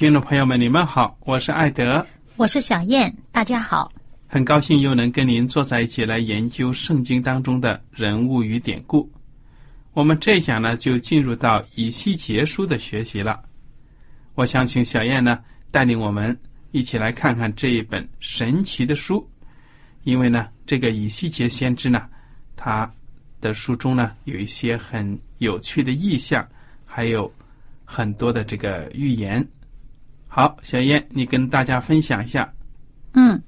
听众朋友们，你们好，我是艾德，我是小燕，大家好，很高兴又能跟您坐在一起来研究圣经当中的人物与典故。我们这一讲呢，就进入到以西结书的学习了。我想请小燕呢带领我们一起来看看这一本神奇的书，因为呢，这个以西结先知呢，他的书中呢有一些很有趣的意象，还有很多的这个预言。好，小燕，你跟大家分享一下。嗯，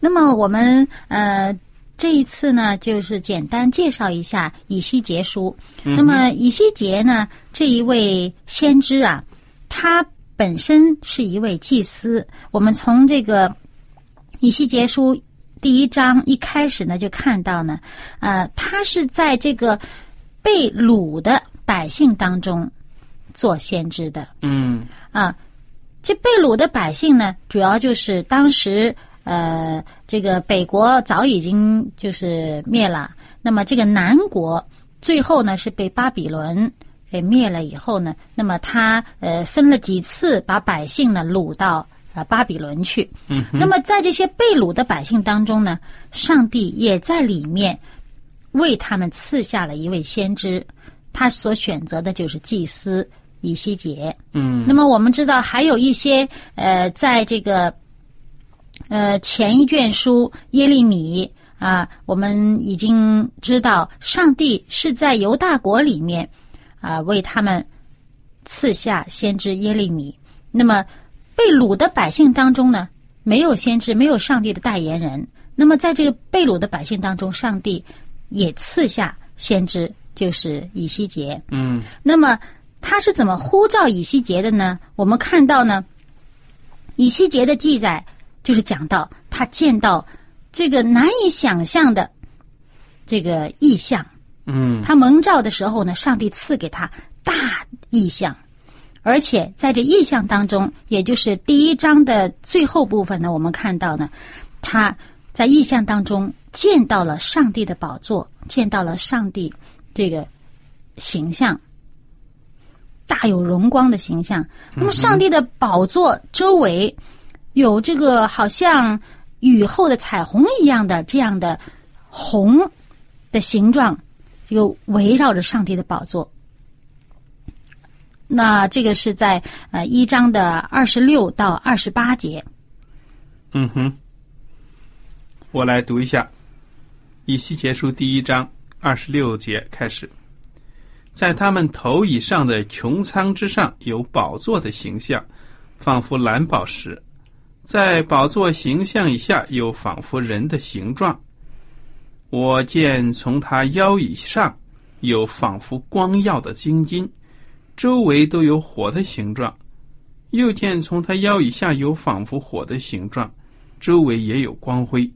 那么我们呃这一次呢，就是简单介绍一下以西结书。那么以西结呢，这一位先知啊，他本身是一位祭司。我们从这个以西结书第一章一开始呢，就看到呢，呃，他是在这个被掳的百姓当中做先知的。嗯啊。这被掳的百姓呢，主要就是当时呃，这个北国早已经就是灭了，那么这个南国最后呢是被巴比伦给灭了以后呢，那么他呃分了几次把百姓呢掳到呃巴比伦去。嗯。那么在这些被掳的百姓当中呢，上帝也在里面为他们赐下了一位先知，他所选择的就是祭司。以西结，嗯，那么我们知道还有一些呃，在这个呃前一卷书耶利米啊，我们已经知道上帝是在犹大国里面啊为他们赐下先知耶利米。那么被掳的百姓当中呢，没有先知，没有上帝的代言人。那么在这个被掳的百姓当中，上帝也赐下先知，就是以西结。嗯，那么。他是怎么呼召以西结的呢？我们看到呢，以西结的记载就是讲到他见到这个难以想象的这个意象。嗯，他蒙召的时候呢，上帝赐给他大意象，而且在这意象当中，也就是第一章的最后部分呢，我们看到呢，他在意象当中见到了上帝的宝座，见到了上帝这个形象。大有荣光的形象。那么，上帝的宝座周围有这个好像雨后的彩虹一样的这样的红的形状，就围绕着上帝的宝座。那这个是在呃一章的二十六到二十八节。嗯哼，我来读一下《以西结书》第一章二十六节开始。在他们头以上的穹苍之上有宝座的形象，仿佛蓝宝石；在宝座形象以下有仿佛人的形状。我见从他腰以上有仿佛光耀的金金，周围都有火的形状；又见从他腰以下有仿佛火的形状，周围也有光辉。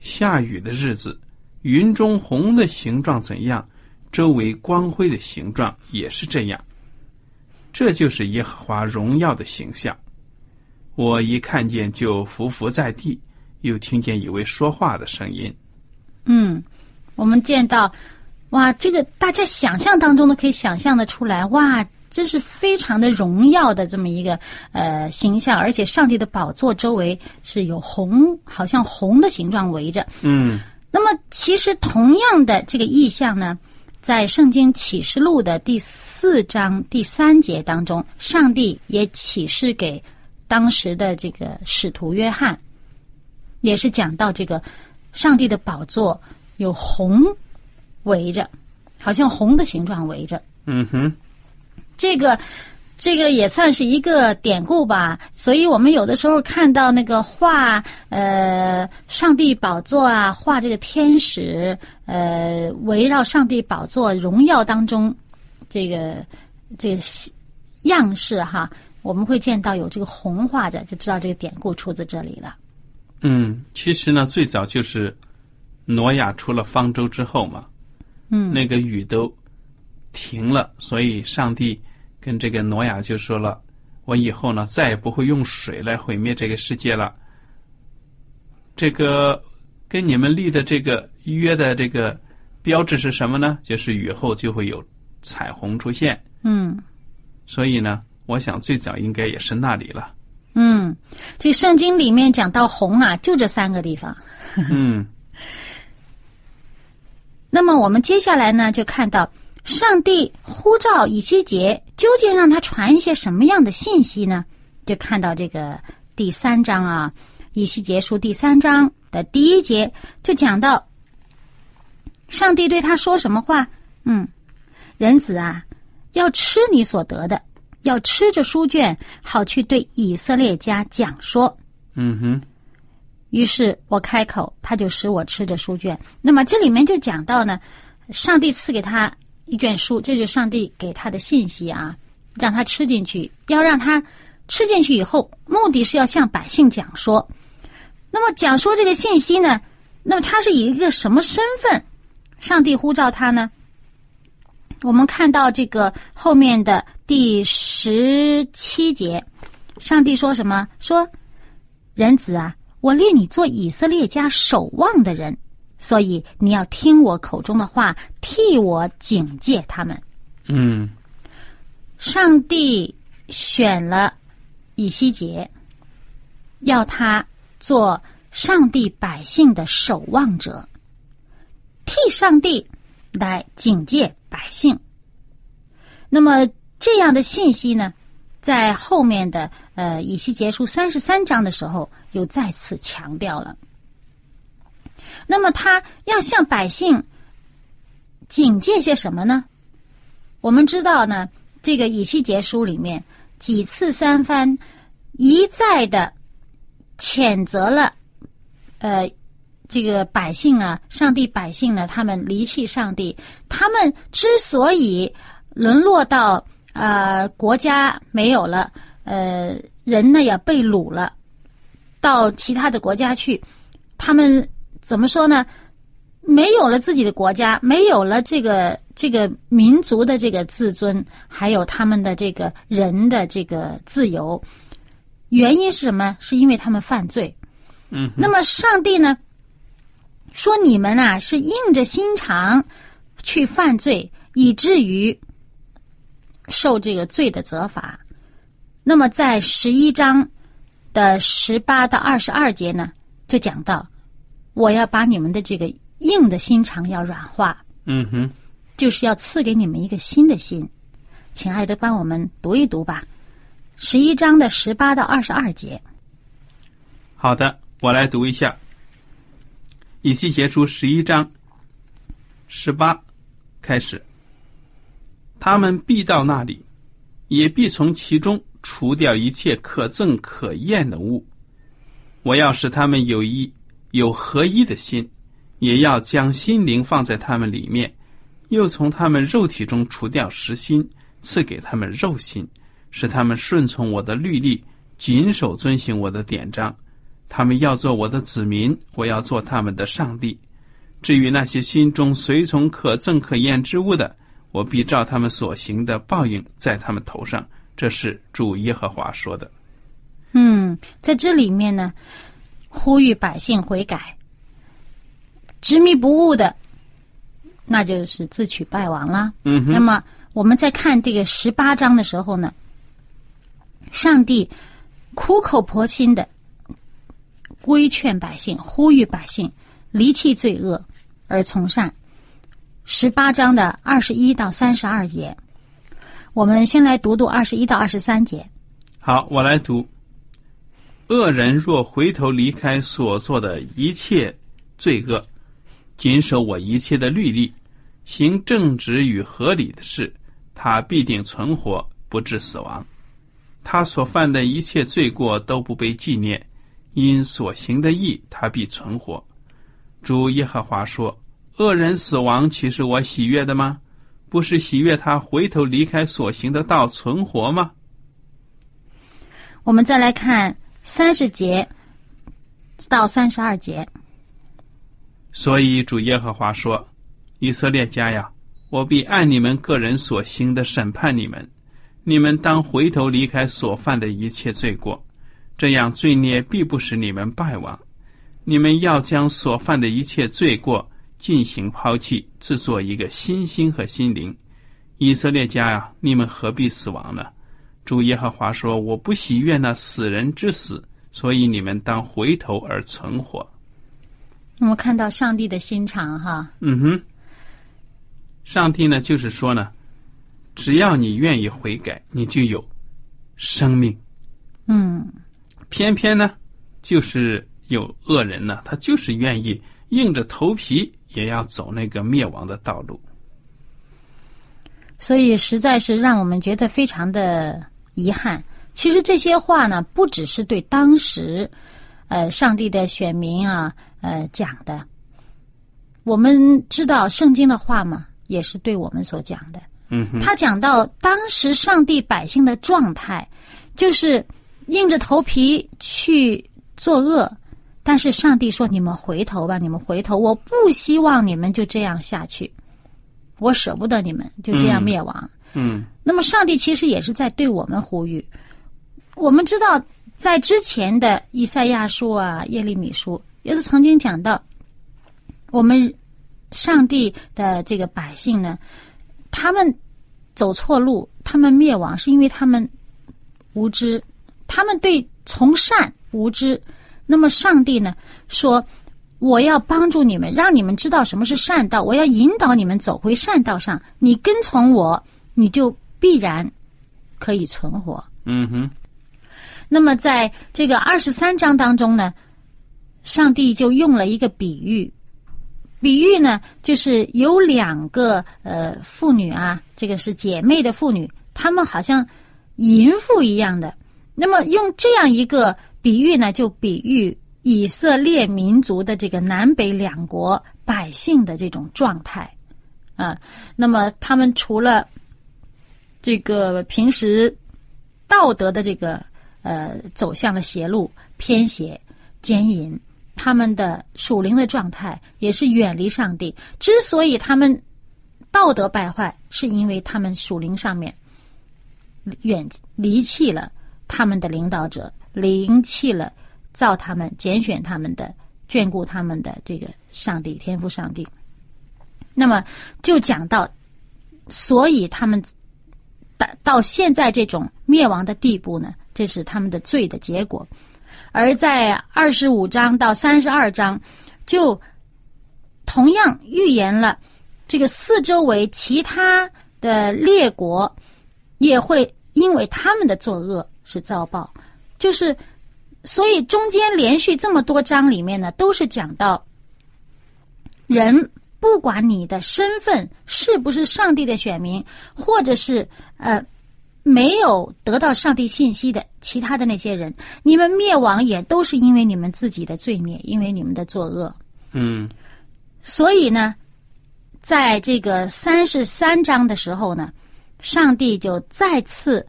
下雨的日子，云中红的形状怎样，周围光辉的形状也是这样。这就是耶和华荣耀的形象。我一看见就伏伏在地，又听见一位说话的声音。嗯，我们见到，哇，这个大家想象当中都可以想象的出来，哇，这是非常的荣耀的这么一个呃形象，而且上帝的宝座周围是有红，好像红的形状围着。嗯那么，其实同样的这个意象呢，在圣经启示录的第四章第三节当中，上帝也启示给当时的这个使徒约翰，也是讲到这个上帝的宝座有红围着，好像红的形状围着。嗯哼，这个这个也算是一个典故吧。所以我们有的时候看到那个画，呃，上帝宝座啊，画这个天使，呃，围绕上帝宝座荣耀当中，这个这个样式哈，我们会见到有这个红画着，就知道这个典故出自这里了。嗯，其实呢，最早就是挪亚出了方舟之后嘛，嗯那个雨都停了，所以上帝跟这个挪亚就说了：“我以后呢，再也不会用水来毁灭这个世界了。这个跟你们立的这个约的这个标志是什么呢？就是雨后就会有彩虹出现。嗯所以呢，我想最早应该也是那里了。嗯，这圣经里面讲到红啊，就这三个地方。嗯 那么我们接下来呢，就看到上帝呼召以西结，究竟让他传一些什么样的信息呢？就看到这个第三章啊，以西结书第三章的第一节就讲到，上帝对他说什么话？嗯，人子啊，要吃你所得的，要吃着书卷，好去对以色列家讲说。嗯哼，于是我开口，他就使我吃着书卷。那么这里面就讲到呢，上帝赐给他一卷书，这就是上帝给他的信息啊，让他吃进去，要让他吃进去以后，目的是要向百姓讲说。那么讲说这个信息呢，那么他是以一个什么身份？上帝呼召他呢？我们看到这个后面的第十七节，上帝说什么？说人子啊，我立你做以色列家守望的人，所以你要听我口中的话，替我警戒他们。嗯上帝选了以西结，要他做上帝百姓的守望者，替上帝来警戒百姓。那么这样的信息呢，在后面的呃以西结书三十三章的时候，又再次强调了。那么他要向百姓警戒些什么呢？我们知道呢，这个以西结书里面几次三番一再的谴责了，呃，这个百姓啊，上帝百姓呢，他们离弃上帝，他们之所以沦落到呃国家没有了，呃人呢也被掳了，到其他的国家去，他们怎么说呢？没有了自己的国家，没有了这个这个民族的这个自尊，还有他们的这个人的这个自由，原因是什么？是因为他们犯罪。嗯，那么上帝呢？说你们啊是硬着心肠去犯罪，以至于受这个罪的责罚。那么在十一章的十八到二十二节呢，就讲到我要把你们的这个硬的心肠要软化，嗯哼，就是要赐给你们一个新的心。亲爱的，帮我们读一读吧，十一章的十八到二十二节。好的，我来读一下《以西结书》十一章十八开始。他们必到那里，也必从其中除掉一切可憎可厌的物。我要使他们有一有合一的心，也要将心灵放在他们里面，又从他们肉体中除掉实心，赐给他们肉心，使他们顺从我的律例，谨守遵行我的典章。他们要做我的子民，我要做他们的上帝。至于那些心中随从可憎可厌之物的，我必照他们所行的报应在他们头上。这是主耶和华说的。嗯，在这里面呢，呼吁百姓悔改，执迷不悟的，那就是自取败亡了。那么我们在看这个十八章的时候呢，上帝苦口婆心的规劝百姓，呼吁百姓离弃罪恶而从善。十八章的二十一到三十二节，我们先来读读二十一到二十三节。好，我来读。恶人若回头离开所做的一切罪恶，谨守我一切的律例，行正直与合理的事，他必定存活，不致死亡。他所犯的一切罪过都不被纪念，因所行的义，他必存活。主耶和华说：“恶人死亡，岂是我喜悦的吗？不是喜悦他回头离开所行的道，存活吗？”我们再来看三十节到三十二节。所以主耶和华说：“以色列家呀，我必按你们个人所行的审判你们。你们当回头离开所犯的一切罪过，这样罪孽必不使你们败亡。你们要将所犯的一切罪过进行抛弃，制作一个新心和心灵。以色列家呀，你们何必死亡呢？主耶和华说：我不喜悦那死人之死，所以你们当回头而存活。”我们看到上帝的心肠，哈，嗯哼，上帝呢，就是说呢，只要你愿意悔改，你就有生命。嗯，偏偏呢，就是有恶人呢，他就是愿意硬着头皮也要走那个灭亡的道路。所以实在是让我们觉得非常的遗憾。其实这些话呢，不只是对当时，呃，上帝的选民啊。呃，讲的，我们知道圣经的话嘛，也是对我们所讲的。嗯，他讲到当时上帝百姓的状态，就是硬着头皮去作恶，但是上帝说：“你们回头吧，你们回头，我不希望你们就这样下去，我舍不得你们就这样灭亡。”嗯，那么上帝其实也是在对我们呼吁。我们知道，在之前的以赛亚书啊、耶利米书。也是曾经讲到，我们上帝的这个百姓呢，他们走错路，他们灭亡，是因为他们无知，他们对从善无知。那么上帝呢说：“我要帮助你们，让你们知道什么是善道，我要引导你们走回善道上。你跟从我，你就必然可以存活。”嗯哼。那么在这个二十三章当中呢？上帝就用了一个比喻，比喻呢，就是有两个呃妇女啊，这个是姐妹的妇女，她们好像淫妇一样的。那么用这样一个比喻呢，就比喻以色列民族的这个南北两国百姓的这种状态啊。那么他们除了这个平时道德的这个呃走向了邪路、偏邪、奸淫。他们的属灵的状态也是远离上帝。之所以他们道德败坏，是因为他们属灵上面远离弃了他们的领导者，离弃了造他们、拣选他们的、眷顾他们的这个上帝、天赋上帝。那么就讲到，所以他们到到现在这种灭亡的地步呢，这是他们的罪的结果。而在二十五章到三十二章，就同样预言了这个四周围其他的列国也会因为他们的作恶是遭报，就是所以中间连续这么多章里面呢，都是讲到人不管你的身份是不是上帝的选民，或者是呃。没有得到上帝信息的其他的那些人，你们灭亡也都是因为你们自己的罪孽，因为你们的作恶。嗯，所以呢，在这个三十三章的时候呢，上帝就再次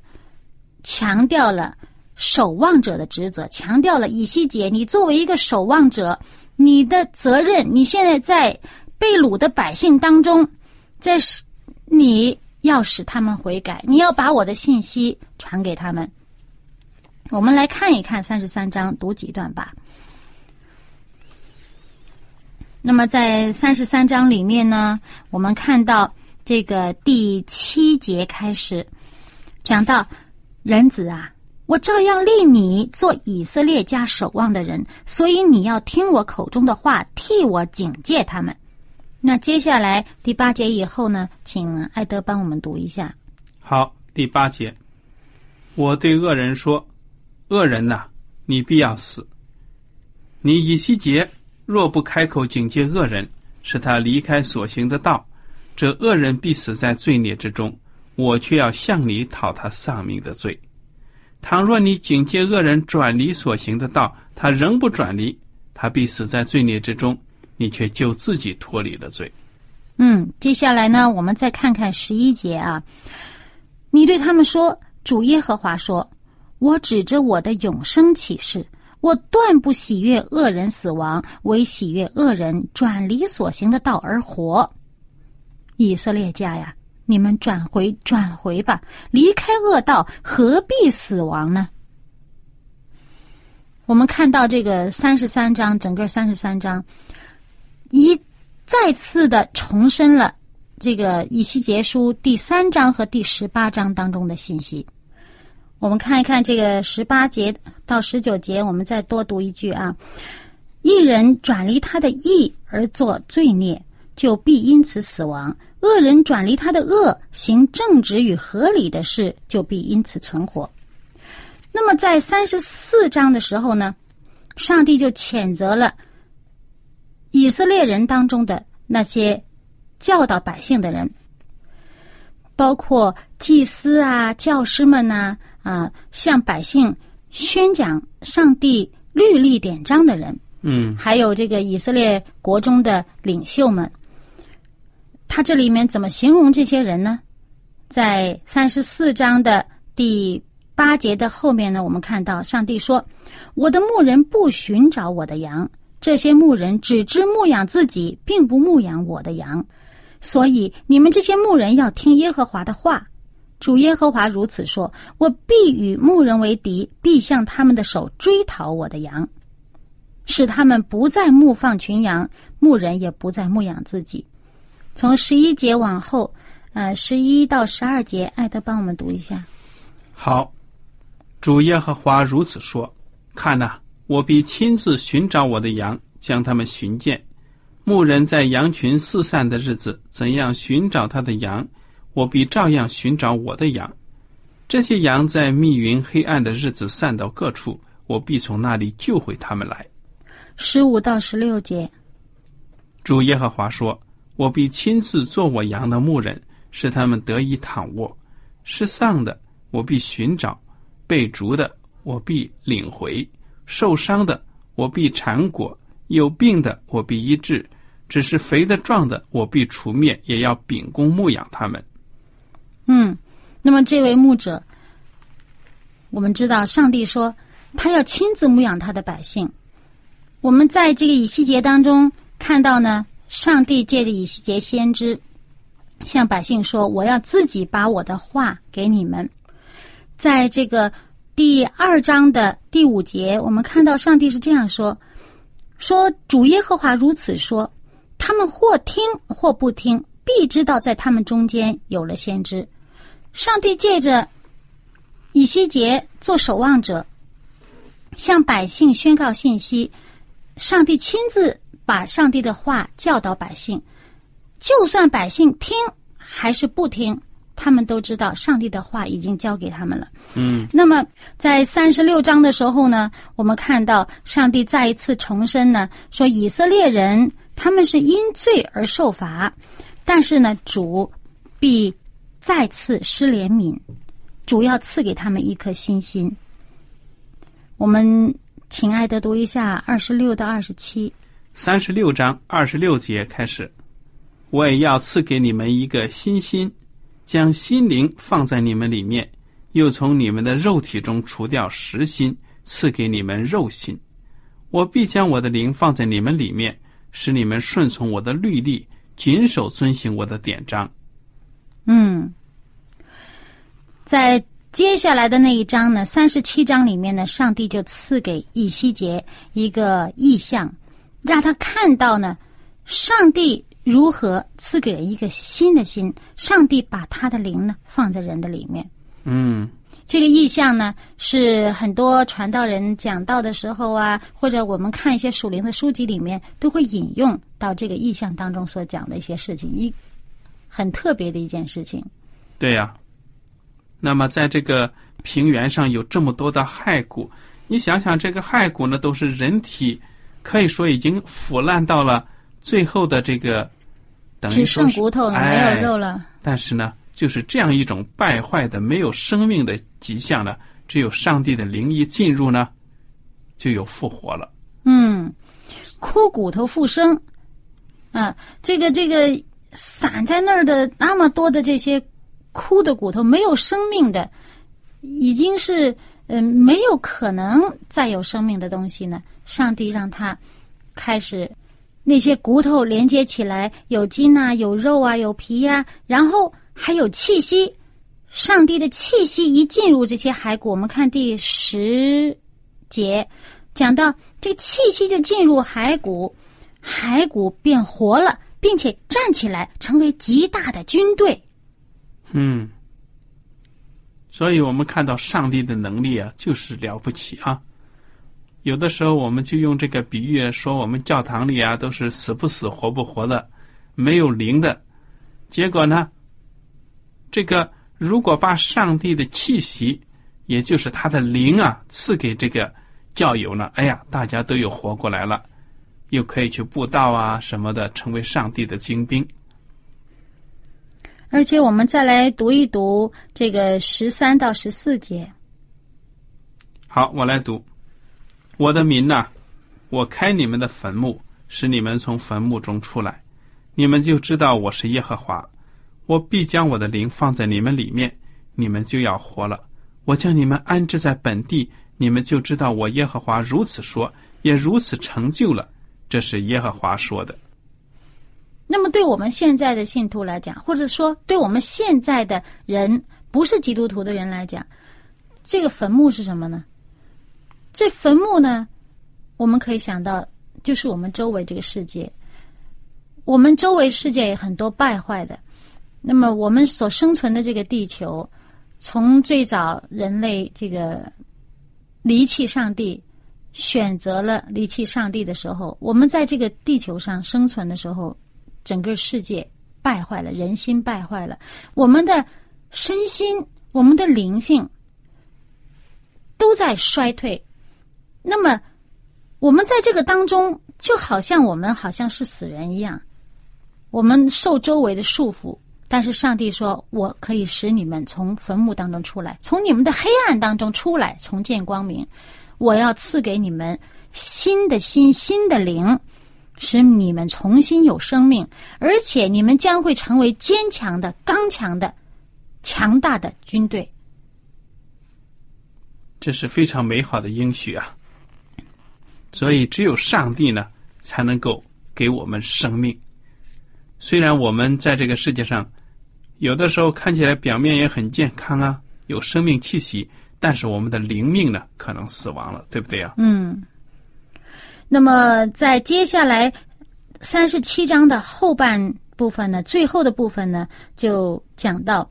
强调了守望者的职责，强调了以西结，你作为一个守望者，你的责任，你现在在被掳的百姓当中，在使你要使他们悔改，你要把我的信息传给他们。我们来看一看三十三章，读几段吧。那么在三十三章里面呢，我们看到这个第七节开始讲到人子啊，我照样立你做以色列家守望的人，所以你要听我口中的话，替我警戒他们。那接下来第八节以后呢，请艾德帮我们读一下。好，第八节，我对恶人说：“恶人呐、你必要死。你以西结若不开口警戒恶人，使他离开所行的道，这恶人必死在罪孽之中。我却要向你讨他丧命的罪。倘若你警戒恶人转离所行的道，他仍不转离，他必死在罪孽之中。你却救自己脱离了罪。嗯，接下来呢，我们再看看十一节啊。你对他们说：“主耶和华说，我指着我的永生启示，我断不喜悦恶人死亡，唯喜悦恶人转离所行的道而活。以色列家呀，你们转回转回吧，离开恶道，何必死亡呢？”我们看到这个三十三章，整个三十三章。一再次的重申了这个以西结书第三章和第十八章当中的信息。我们看一看这个十八节到十九节，我们再多读一句啊：一人转离他的义而做罪孽，就必因此死亡；恶人转离他的恶，行正直与合理的事，就必因此存活。那么在三十四章的时候呢，上帝就谴责了。以色列人当中的那些教导百姓的人，包括祭司啊、教师们呐啊，向百姓宣讲上帝律例典章的人，嗯，还有这个以色列国中的领袖们，他这里面怎么形容这些人呢？在三十四章的第八节的后面呢，我们看到上帝说：“我的牧人不寻找我的羊。”这些牧人只知牧养自己，并不牧养我的羊，所以你们这些牧人要听耶和华的话。主耶和华如此说：我必与牧人为敌，必向他们的手追讨我的羊，使他们不再牧放群羊，牧人也不再牧养自己。从十一节往后，呃，十一到十二节，艾德帮我们读一下。好，主耶和华如此说：看呐、我必亲自寻找我的羊，将他们寻见。牧人在羊群四散的日子，怎样寻找他的羊，我必照样寻找我的羊。这些羊在密云黑暗的日子散到各处，我必从那里救回他们来。十五到十六节，主耶和华说：“我必亲自做我羊的牧人，使他们得以躺卧；失丧的，我必寻找；被逐的，我必领回；受伤的，我必缠裹；有病的，我必医治；只是肥的壮的，我必除灭，也要秉公牧养他们。嗯，那么这位牧者，我们知道上帝说他要亲自牧养他的百姓。我们在这个以西结当中看到呢，上帝借着以西结先知向百姓说：“我要自己把我的话给你们。”在这个第二章的第五节，我们看到上帝是这样说：“说主耶和华如此说，他们或听或不听，必知道在他们中间有了先知。”上帝借着以西结做守望者，向百姓宣告信息。上帝亲自把上帝的话教导百姓，就算百姓听还是不听，他们都知道上帝的话已经交给他们了。嗯，那么在三十六章的时候呢，我们看到上帝再一次重申呢，说以色列人他们是因罪而受罚，但是呢，主必再次施怜悯，主要赐给他们一颗新心。我们请爱的读一下二十六到二十七。三十六章二十六节开始，我也要赐给你们一个新心，将心灵放在你们里面，又从你们的肉体中除掉实心，赐给你们肉心。我必将我的灵放在你们里面，使你们顺从我的律例，谨守遵行我的典章。嗯，在接下来的那一章呢，三十七章里面呢，上帝就赐给以西结一个意象，让他看到呢，上帝如何赐给人一个新的心。上帝把他的灵呢放在人的里面。嗯这个意象呢，是很多传道人讲道的时候啊，或者我们看一些属灵的书籍里面，都会引用到这个意象当中所讲的一些事情，一很特别的一件事情。对呀、那么在这个平原上有这么多的骸骨，你想想，这个骸骨呢，都是人体可以说已经腐烂到了最后的这个，等于只剩骨头了，哎没有肉了。但是呢，就是这样一种败坏的、没有生命的迹象呢，只有上帝的灵一进入呢，就有复活了。嗯，枯骨头复生，啊，这个这个散在那儿的那么多的这些枯的骨头，没有生命的，已经是嗯、没有可能再有生命的东西呢。上帝让他开始那些骨头连接起来，有筋啊，有肉啊，有皮呀、然后还有气息。上帝的气息一进入这些骸骨，我们看第十节讲到这个气息就进入骸骨，骸骨变活了，并且站起来，成为极大的军队。嗯，所以我们看到上帝的能力啊，就是了不起啊。有的时候我们就用这个比喻说，我们教堂里啊都是死不死、活不活的，没有灵的。结果呢，这个如果把上帝的气息，也就是他的灵啊，赐给这个教友呢，哎呀，大家都有活过来了，又可以去布道啊什么的，成为上帝的精兵。而且我们再来读一读这个十三到十四节。好，我来读。我的民呐、我开你们的坟墓，使你们从坟墓中出来，你们就知道我是耶和华。我必将我的灵放在你们里面，你们就要活了。我将你们安置在本地，你们就知道我耶和华如此说，也如此成就了。这是耶和华说的。那么，对我们现在的信徒来讲，或者说对我们现在的人不是基督徒的人来讲，这个坟墓是什么呢？这坟墓呢，我们可以想到，就是我们周围这个世界。我们周围世界也很多败坏的。那么，我们所生存的这个地球，从最早人类这个离弃上帝，选择了离弃上帝的时候，我们在这个地球上生存的时候，整个世界败坏了，人心败坏了，我们的身心、我们的灵性都在衰退。那么，我们在这个当中，就好像我们好像是死人一样，我们受周围的束缚。但是上帝说：“我可以使你们从坟墓当中出来，从你们的黑暗当中出来，重见光明。我要赐给你们新的心、新的灵，使你们重新有生命，而且你们将会成为坚强的、刚强的、强大的军队。这是非常美好的应许啊！所以，只有上帝呢，才能够给我们生命。虽然我们在这个世界上，有的时候看起来表面也很健康啊，有生命气息，但是我们的灵命呢，可能死亡了，对不对啊？嗯。那么，在接下来三十七章的后半部分呢，最后的部分呢，就讲到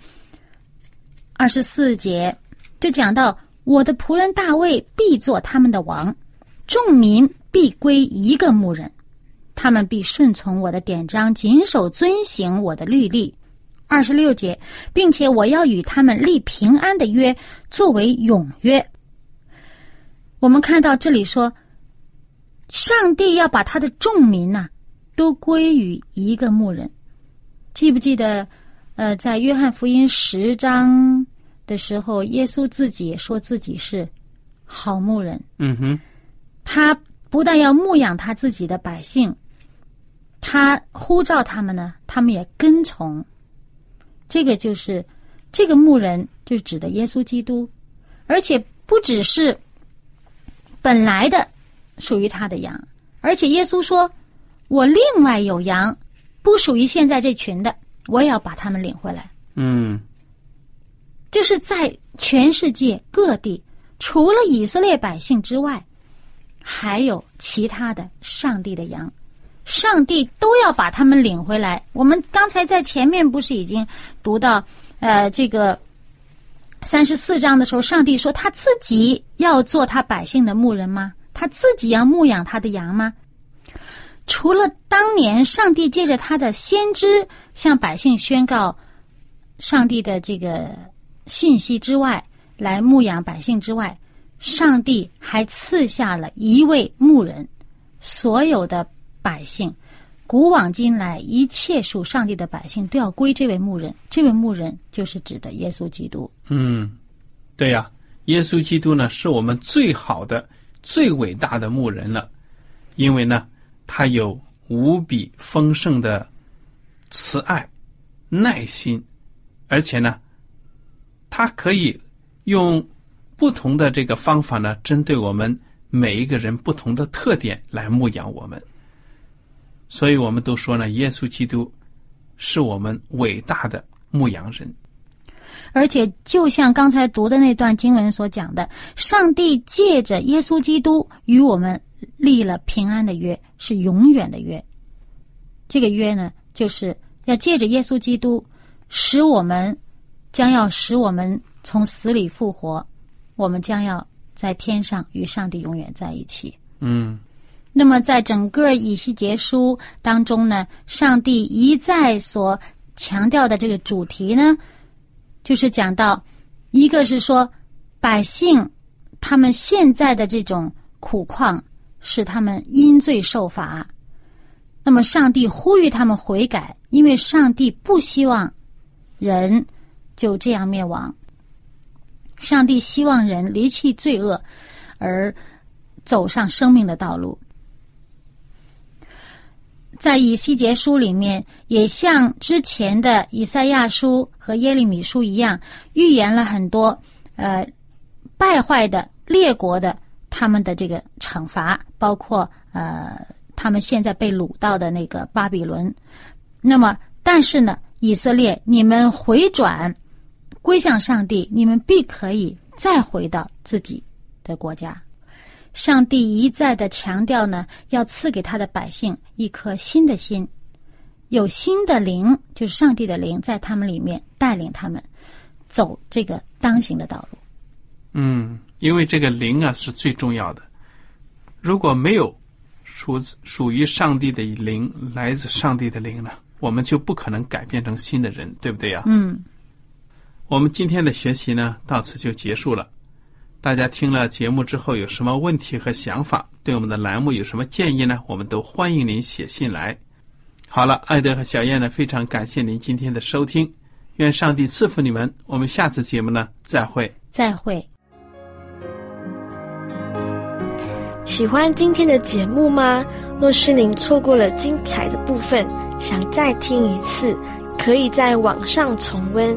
二十四节，就讲到我的仆人大卫必做他们的王，众民必归一个牧人，他们必顺从我的典章，谨守遵行我的律例。二十六节，并且我要与他们立平安的约，作为永约。我们看到这里说，上帝要把他的众民呐、都归于一个牧人。记不记得？呃，在约翰福音十章的时候，耶稣自己说自己是好牧人。嗯哼，他不但要牧养他自己的百姓，他呼召他们呢，他们也跟从。这个就是这个牧人就指的耶稣基督，而且不只是本来的属于他的羊，而且耶稣说：“我另外有羊，不属于现在这群的，我也要把他们领回来。”嗯就是在全世界各地，除了以色列百姓之外，还有其他的上帝的羊，上帝都要把他们领回来。我们刚才在前面不是已经读到，呃，这个三十四章的时候，上帝说他自己要做他百姓的牧人吗？他自己要牧养他的羊吗？除了当年上帝借着他的先知向百姓宣告上帝的这个信息之外，来牧养百姓之外，上帝还赐下了一位牧人，所有的百姓，古往今来一切属上帝的百姓都要归这位牧人。这位牧人就是指的耶稣基督。嗯，对呀、耶稣基督呢是我们最好的、最伟大的牧人了，因为呢，他有无比丰盛的慈爱、耐心，而且呢，他可以用不同的这个方法呢，针对我们每一个人不同的特点来牧养我们。所以我们都说呢，耶稣基督是我们伟大的牧羊人。而且，就像刚才读的那段经文所讲的，上帝借着耶稣基督与我们立了平安的约，是永远的约。这个约呢，就是要借着耶稣基督，使我们将要使我们从死里复活，我们将要在天上与上帝永远在一起。嗯那么，在整个以西结书当中呢，上帝一再所强调的这个主题呢，就是讲到，一个是说百姓他们现在的这种苦况，使他们因罪受罚。那么，上帝呼吁他们悔改，因为上帝不希望人就这样灭亡。上帝希望人离弃罪恶，而走上生命的道路。在以西结书里面，也像之前的以赛亚书和耶利米书一样，预言了很多呃败坏的列国的他们的这个惩罚，包括呃他们现在被掳到的那个巴比伦。那么，但是呢，以色列，你们回转归向上帝，你们必可以再回到自己的国家。上帝一再的强调呢，要赐给他的百姓一颗新的心，有新的灵，就是上帝的灵，在他们里面带领他们走这个当行的道路。嗯，因为这个灵啊是最重要的。如果没有属属于上帝的灵，来自上帝的灵呢，我们就不可能改变成新的人，对不对呀？嗯，我们今天的学习呢，到此就结束了。大家听了节目之后有什么问题和想法，对我们的栏目有什么建议呢？我们都欢迎您写信来。好了，艾德和小燕呢，非常感谢您今天的收听，愿上帝赐福你们。我们下次节目呢，再会。再会。喜欢今天的节目吗？若是您错过了精彩的部分，想再听一次，可以在网上重温。